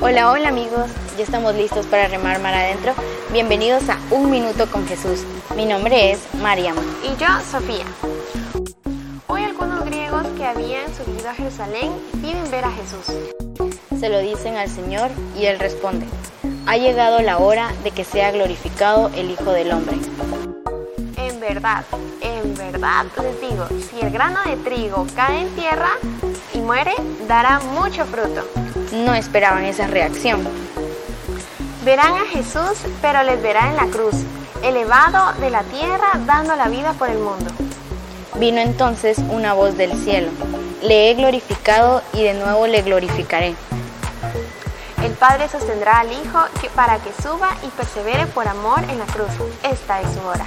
Hola, hola amigos, ya estamos listos para remar mar adentro. Bienvenidos a Un Minuto con Jesús. Mi nombre es Mariam. Y yo, Sofía. Hoy algunos griegos que habían subido a Jerusalén piden ver a Jesús. Se lo dicen al Señor y Él responde, ha llegado la hora de que sea glorificado el Hijo del Hombre. En verdad, en verdad les digo, si el grano de trigo cae en tierra y muere, dará mucho fruto. No esperaban esa reacción. Verán a Jesús, pero les verá en la cruz, elevado de la tierra, dando la vida por el mundo. Vino entonces una voz del cielo. Le he glorificado y de nuevo le glorificaré. El Padre sostendrá al Hijo que- para que suba y persevere por amor en la cruz. Esta es su hora.